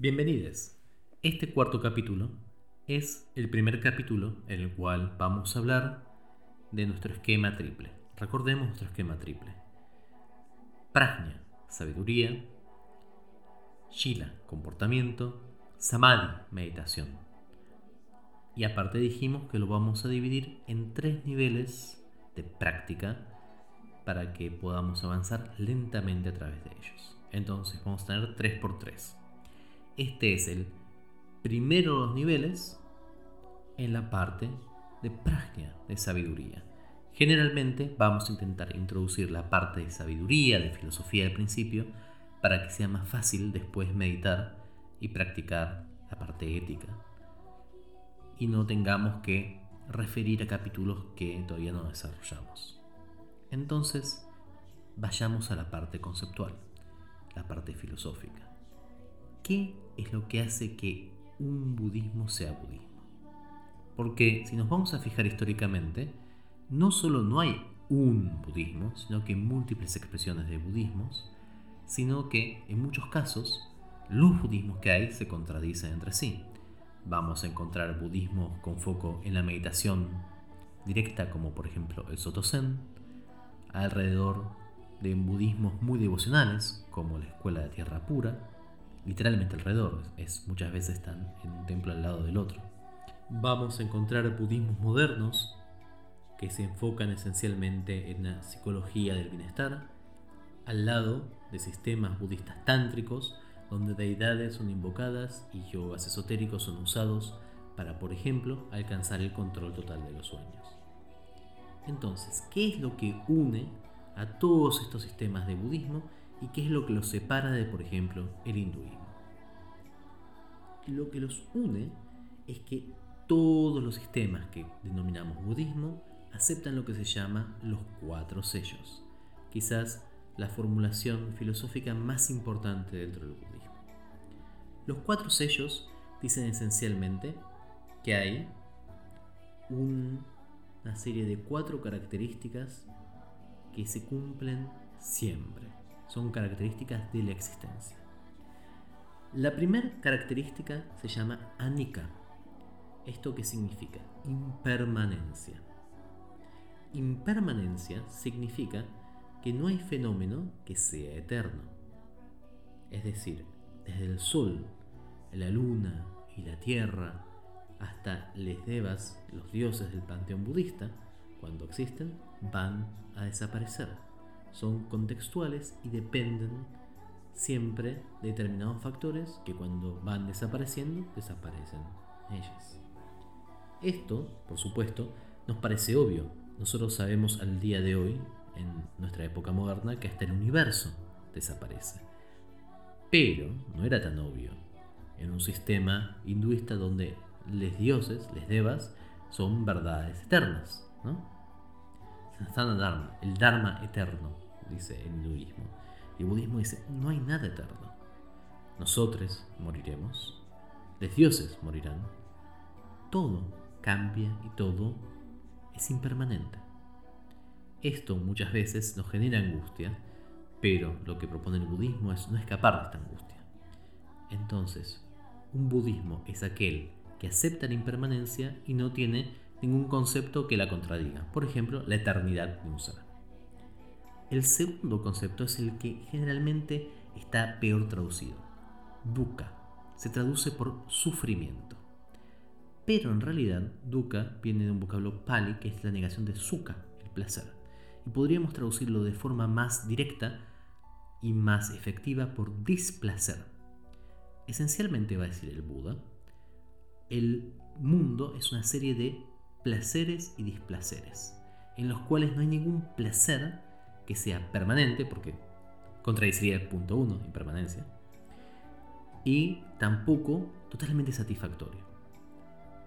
Bienvenidos. Este cuarto capítulo es el primer capítulo en el cual vamos a hablar de nuestro esquema triple. Recordemos nuestro esquema triple. Prajna, sabiduría. Shila, comportamiento. Samadhi, meditación. Y aparte dijimos que lo vamos a dividir en tres niveles de práctica para que podamos avanzar lentamente a través de ellos. Entonces vamos a tener 3x3. Este es el primero de los niveles en la parte de prajna, de sabiduría. Generalmente vamos a intentar introducir la parte de sabiduría, de filosofía al principio, para que sea más fácil después meditar y practicar la parte ética. Y no tengamos que referir a capítulos que todavía no desarrollamos. Entonces, vayamos a la parte conceptual, la parte filosófica. ¿Qué es lo que hace que un budismo sea budismo? Porque si nos vamos a fijar históricamente, no solo no hay un budismo, sino que múltiples expresiones de budismos, sino que en muchos casos los budismos que hay se contradicen entre sí. Vamos a encontrar budismos con foco en la meditación directa, como por ejemplo el Soto Zen, alrededor de budismos muy devocionales, como la Escuela de Tierra Pura, literalmente alrededor, es, muchas veces están en un templo al lado del otro. Vamos a encontrar budismos modernos que se enfocan esencialmente en la psicología del bienestar, al lado de sistemas budistas tántricos, donde deidades son invocadas y yogas esotéricos son usados para, por ejemplo, alcanzar el control total de los sueños. Entonces, ¿qué es lo que une a todos estos sistemas de budismo y qué es lo que los separa de, por ejemplo, el hinduismo? Lo que los une es que todos los sistemas que denominamos budismo aceptan lo que se llama los cuatro sellos, quizás la formulación filosófica más importante dentro del budismo. Los cuatro sellos dicen esencialmente que hay una serie de cuatro características que se cumplen siempre. Son características de la existencia. La primera característica se llama anika. ¿Esto qué significa? Impermanencia. Impermanencia significa que no hay fenómeno que sea eterno. Es decir, desde el sol, la luna y la tierra, hasta les devas, los dioses del panteón budista, cuando existen, van a desaparecer. Son contextuales y dependen siempre de determinados factores que cuando van desapareciendo, desaparecen ellas. Esto, por supuesto, nos parece obvio. Nosotros sabemos al día de hoy, en nuestra época moderna, que hasta el universo desaparece. Pero no era tan obvio en un sistema hinduista donde les dioses, les devas, son verdades eternas. ¿no? Dharma, el Dharma eterno, dice el hinduismo. Y el budismo dice, no hay nada eterno. Nosotros moriremos, los dioses morirán. Todo cambia y todo es impermanente. Esto muchas veces nos genera angustia, pero lo que propone el budismo es no escapar de esta angustia. Entonces, un budismo es aquel que acepta la impermanencia y no tiene ningún concepto que la contradiga. Por ejemplo, la eternidad de un ser. El segundo concepto es el que generalmente está peor traducido. Dukkha. Se traduce por sufrimiento. Pero en realidad, dukkha viene de un vocablo pali que es la negación de sukha, el placer. Y podríamos traducirlo de forma más directa y más efectiva por displacer esencialmente va a decir el Buda, el mundo es una serie de placeres y displaceres, en los cuales no hay ningún placer que sea permanente, porque contradiciría el punto 1, impermanencia, y tampoco totalmente satisfactorio.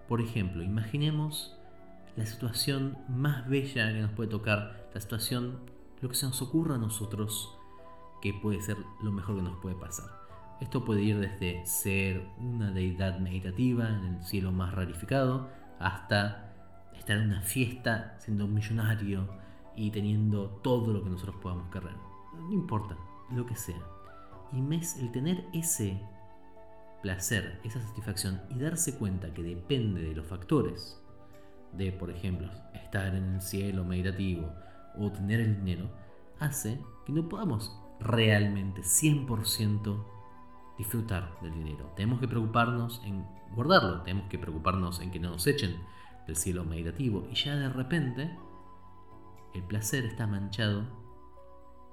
Por ejemplo, imaginemos la situación más bella que nos puede tocar, la situación, lo que se nos ocurra a nosotros, que puede ser lo mejor que nos puede pasar. Esto puede ir desde ser una deidad meditativa en el cielo más rarificado hasta estar en una fiesta siendo un millonario y teniendo todo lo que nosotros podamos querer. No importa, lo que sea. Y mes, el tener ese placer, esa satisfacción y darse cuenta que depende de los factores, de por ejemplo estar en el cielo meditativo o tener el dinero, hace que no podamos realmente 100% disfrutar del dinero. Tenemos que preocuparnos en guardarlo, tenemos que preocuparnos en que no nos echen del cielo meditativo y ya de repente el placer está manchado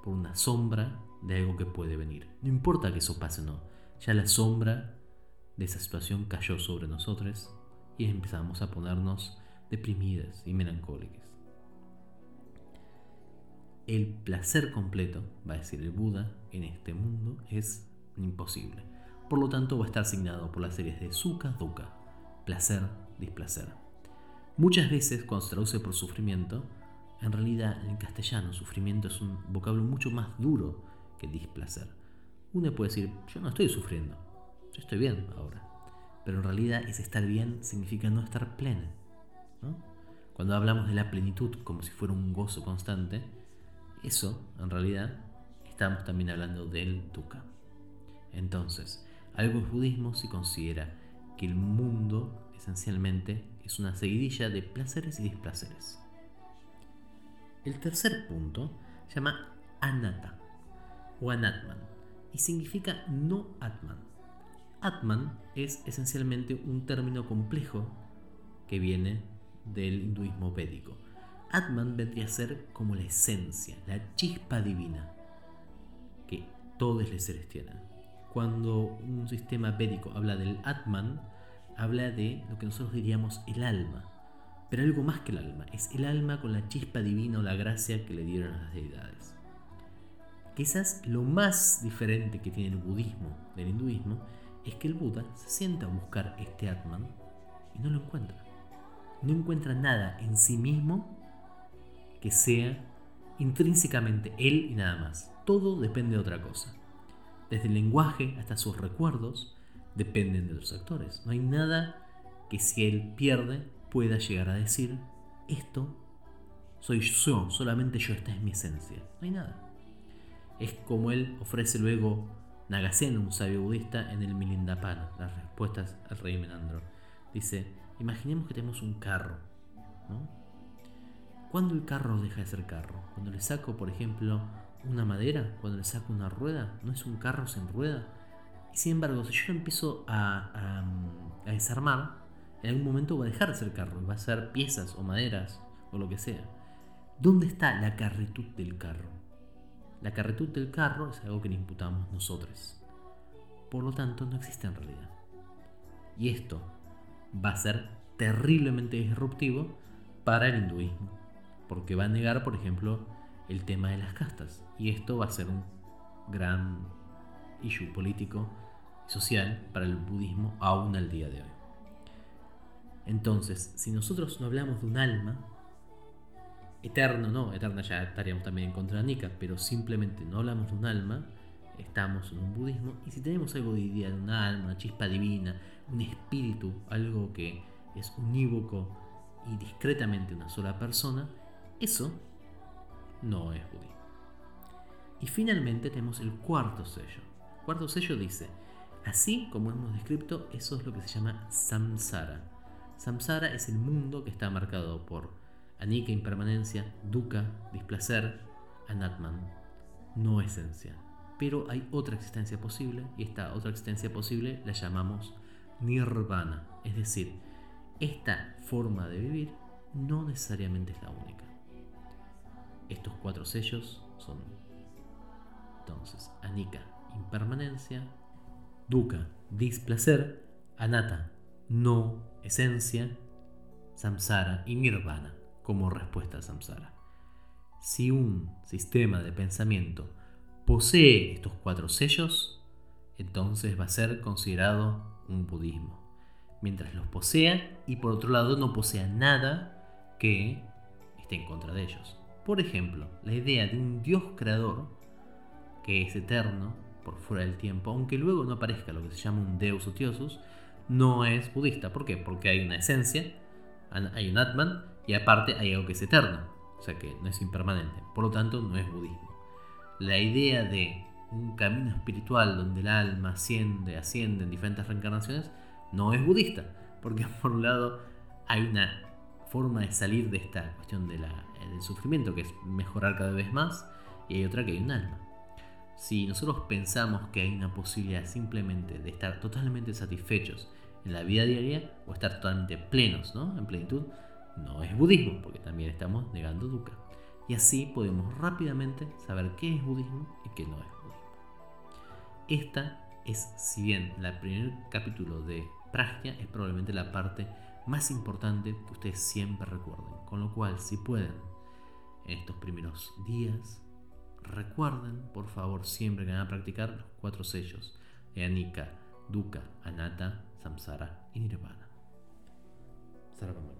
por una sombra de algo que puede venir. No importa que eso pase o no, ya la sombra de esa situación cayó sobre nosotros y empezamos a ponernos deprimidas y melancólicas. El placer completo, va a decir el Buda, en este mundo es imposible. Por lo tanto, va a estar asignado por las series de Sukha, Dukkha, placer, displacer. Muchas veces, cuando se traduce por sufrimiento, en realidad en castellano sufrimiento es un vocablo mucho más duro que displacer. Uno puede decir, yo no estoy sufriendo, yo estoy bien ahora. Pero en realidad ese estar bien significa no estar pleno. Cuando hablamos de la plenitud como si fuera un gozo constante, eso en realidad estamos también hablando del dukkha. Entonces, algo es budismo si considera que el mundo esencialmente es una seguidilla de placeres y displaceres. El tercer punto se llama anatta o anatman y significa no atman. Atman es esencialmente un término complejo que viene del hinduismo védico. Atman vendría a ser como la esencia, la chispa divina que todos los seres tienen. Cuando un sistema védico habla del Atman, habla de lo que nosotros diríamos el alma, pero algo más que el alma, es el alma con la chispa divina o la gracia que le dieron las deidades. Quizás lo más diferente que tiene el budismo del hinduismo es que el Buda se sienta a buscar este Atman y no lo encuentra. No encuentra nada en sí mismo que sea intrínsecamente él y nada más. Todo depende de otra cosa. Desde el lenguaje hasta sus recuerdos dependen de los actores. No hay nada que si él pierde pueda llegar a decir, esto soy yo, solamente yo, esta es mi esencia. No hay nada. Es como él ofrece luego Nagasen, un sabio budista, en el Milindapana, las respuestas al rey Menandro. Dice, imaginemos que tenemos un carro. ¿no? ¿Cuándo el carro deja de ser carro? Cuando le saco, por ejemplo, una madera, cuando le saco una rueda, no es un carro sin rueda. Y sin embargo, si yo empiezo a, a desarmar, en algún momento va a dejar de ser carro, va a ser piezas o maderas o lo que sea. ¿Dónde está la carretud del carro? La carretud del carro es algo que le imputamos nosotros. Por lo tanto, no existe en realidad. Y esto va a ser terriblemente disruptivo para el hinduismo, porque va a negar, por ejemplo, el tema de las castas. Y esto va a ser un gran issue político y social para el budismo aún al día de hoy. Entonces, si nosotros no hablamos de un alma, eterno no, eterna ya estaríamos también en contra de Nika, pero simplemente no hablamos de un alma, estamos en un budismo, y si tenemos algo de idea de un alma, una chispa divina, un espíritu, algo que es unívoco y discretamente una sola persona, eso no es budismo. Y finalmente tenemos el cuarto sello. El cuarto sello dice, así como hemos descrito, eso es lo que se llama samsara Samsara es el mundo que está marcado por anika, impermanencia, dukkha, displacer, anatman, no esencia. Pero hay otra existencia posible y esta otra existencia posible la llamamos nirvana. Es decir, esta forma de vivir no necesariamente es la única. Estos cuatro sellos son entonces anika, impermanencia, dukkha, displacer, anatta, no esencia, samsara y nirvana como respuesta a samsara. Si un sistema de pensamiento posee estos cuatro sellos, entonces va a ser considerado un budismo. Mientras los posea y por otro lado no posea nada que esté en contra de ellos. Por ejemplo, la idea de un Dios creador que es eterno por fuera del tiempo, aunque luego no aparezca lo que se llama un Deus otiosus, no es budista. ¿Por qué? Porque hay una esencia, hay un Atman y aparte hay algo que es eterno, o sea que no es impermanente. Por lo tanto, no es budismo. La idea de un camino espiritual donde el alma asciende, asciende en diferentes reencarnaciones, no es budista. Porque por un lado hay una forma de salir de esta cuestión del sufrimiento, que es mejorar cada vez más, y hay otra que hay un alma. Si nosotros pensamos que hay una posibilidad simplemente de estar totalmente satisfechos en la vida diaria o estar totalmente plenos, ¿no? En plenitud, no es budismo, porque también estamos negando dukkha. Y así podemos rápidamente saber qué es budismo y qué no es budismo. Esta es, si bien el primer capítulo de Prajna es probablemente la parte más importante que ustedes siempre recuerden. Con lo cual, si pueden, en estos primeros días, recuerden, por favor, siempre que van a practicar los cuatro sellos de Anika, Dukkha, Anatta, Samsara y Nirvana. Sarvamana.